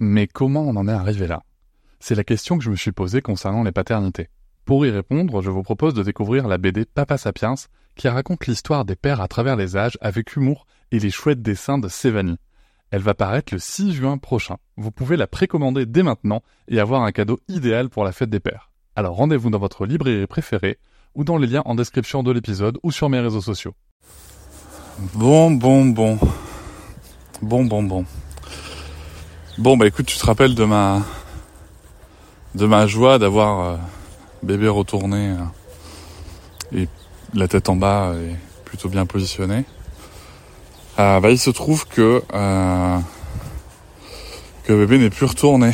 Mais comment on en est arrivé là? C'est la question que je me suis posée concernant les paternités. Pour y répondre, je vous propose de découvrir la BD Papa Sapiens, qui raconte l'histoire des pères à travers les âges avec humour et les chouettes dessins de Sévanie. Elle va paraître le 6 juin prochain. Vous pouvez la précommander dès maintenant et avoir un cadeau idéal pour la fête des pères. Alors rendez-vous dans votre librairie préférée ou dans les liens en description de l'épisode ou sur mes réseaux sociaux. Bon, bon, bon. Bon, bon, bon. Bon, bah écoute, tu te rappelles de ma de ma joie d'avoir euh, bébé retourné euh, et la tête en bas et plutôt bien positionné. Euh, bah, il se trouve que que bébé n'est plus retourné.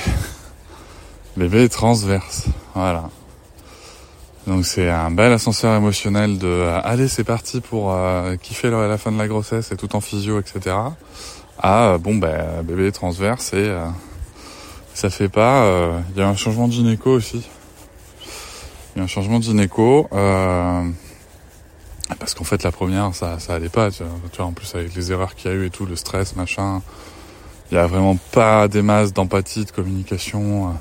bébé est transverse. Voilà. Donc c'est un bel ascenseur émotionnel de euh, allez c'est parti pour euh, kiffer la fin de la grossesse et tout en physio etc. Ah euh, bon ben bébé transverse et ça fait pas. Il y a un changement de gynéco aussi. Il y a un changement de gynéco parce qu'en fait la première ça ça allait pas. Tu vois, en plus avec les erreurs qu'il y a eu et tout le stress machin. Il y a vraiment pas des masses d'empathie de communication.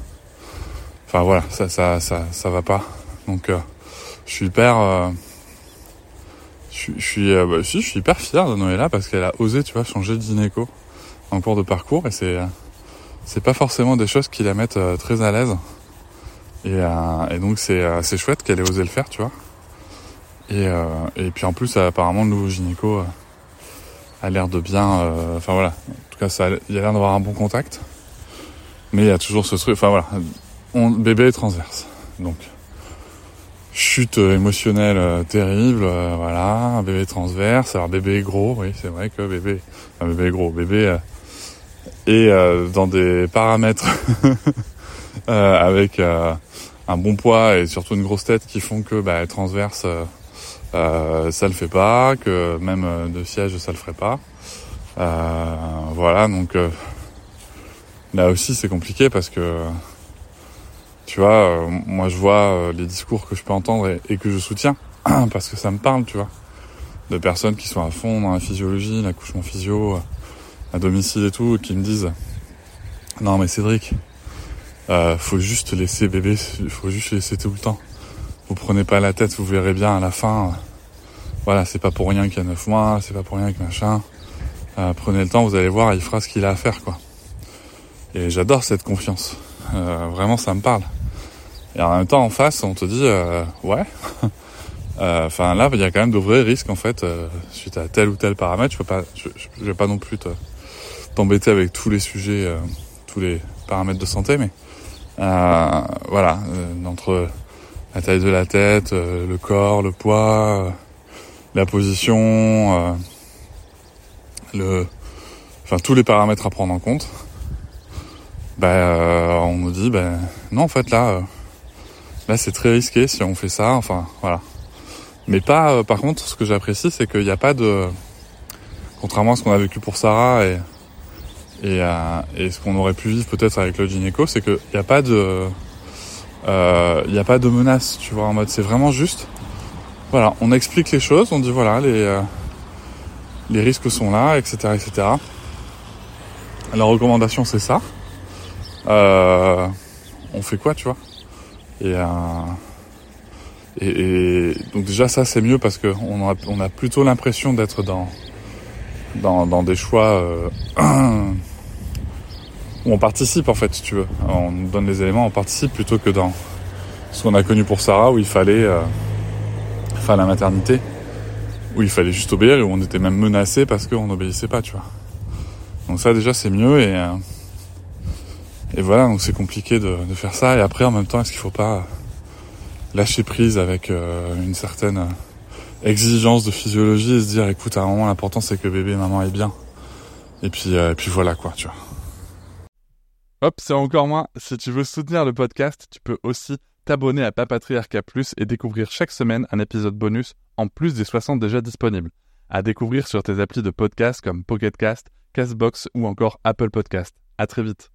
Enfin voilà ça ça ça ça va pas. Donc euh, je suis hyper euh, je, suis euh, bah, je suis hyper fier de Noëlla parce qu'elle a osé tu vois changer de gynéco en cours de parcours et c'est c'est pas forcément des choses qui la mettent très à l'aise. Et, et donc c'est c'est chouette qu'elle ait osé le faire tu vois. Et et puis en plus apparemment le nouveau gynéco a l'air de bien enfin voilà. En tout cas ça il a l'air d'avoir un bon contact. Mais il y a toujours ce truc enfin voilà. On, bébé est transverse. Donc chute émotionnelle euh, terrible, euh, voilà, un bébé transverse, alors bébé gros, oui, c'est vrai que bébé, un bébé gros, bébé est euh, dans des paramètres avec un bon poids et surtout une grosse tête qui font que bah, transverse, ça le fait pas, que même de siège ça le ferait pas. voilà, donc là aussi c'est compliqué parce que tu vois, euh, moi je vois euh, les discours que je peux entendre et, que je soutiens, parce que ça me parle, tu vois, de personnes qui sont à fond dans la physiologie, l'accouchement physio, euh, à domicile et tout, qui me disent, non mais Cédric, euh, faut juste laisser bébé, faut juste laisser tout le temps. Vous prenez pas la tête, vous verrez bien à la fin. voilà, c'est pas pour rien qu'il y a 9 mois, c'est pas pour rien que machin. prenez le temps, vous allez voir, il fera ce qu'il a à faire, quoi. Et j'adore cette confiance. Euh, vraiment, ça me parle. Et en même temps, en face, on te dit, euh, ouais. Euh, enfin, là, il y a quand même de vrais risques, en fait, suite à tel ou tel paramètre. Je peux pas, je, vais pas non plus t'embêter avec tous les sujets, tous les paramètres de santé, mais voilà, entre la taille de la tête, le corps, le poids, la position, le, enfin tous les paramètres à prendre en compte bah, euh, on nous dit, ben non, en fait, là, euh, là, c'est très risqué si on fait ça. Enfin, voilà. Mais pas. Euh, par contre, ce que j'apprécie, c'est qu'il n'y a pas de, contrairement à ce qu'on a vécu pour Sarah et et, et ce qu'on aurait pu vivre peut-être avec le gynéco, c'est qu'il n'y a pas de, il n'y a pas de menace, tu vois, en mode, c'est vraiment juste. Voilà, on explique les choses, on dit voilà, les les risques sont là, etc., etc. La recommandation, c'est ça euh, on fait quoi, tu vois? Euh, et, donc déjà ça c'est mieux parce que on a, on a plutôt l'impression d'être dans, dans, des choix euh, où on participe en fait, si tu veux. On donne les éléments, on participe plutôt que dans ce qu'on a connu pour Sarah où il fallait euh, faire la maternité, où il fallait juste obéir et où on était même menacé parce qu'on n'obéissait pas, tu vois. Donc ça déjà c'est mieux et et voilà, donc c'est compliqué de, faire ça. Et après, en même temps, est-ce qu'il faut pas lâcher prise avec euh, une certaine euh, exigence de physiologie et se dire, écoute, à un moment, l'important c'est que bébé et maman aient bien. Et puis, euh, et puis voilà quoi, tu vois. Hop, c'est encore moins. Si tu veux soutenir le podcast, tu peux aussi t'abonner à Papatriarca Plus et découvrir chaque semaine un épisode bonus en plus des 60 déjà disponibles. À découvrir sur tes applis de podcast comme Pocketcast, Castbox ou encore Apple Podcast. À très vite.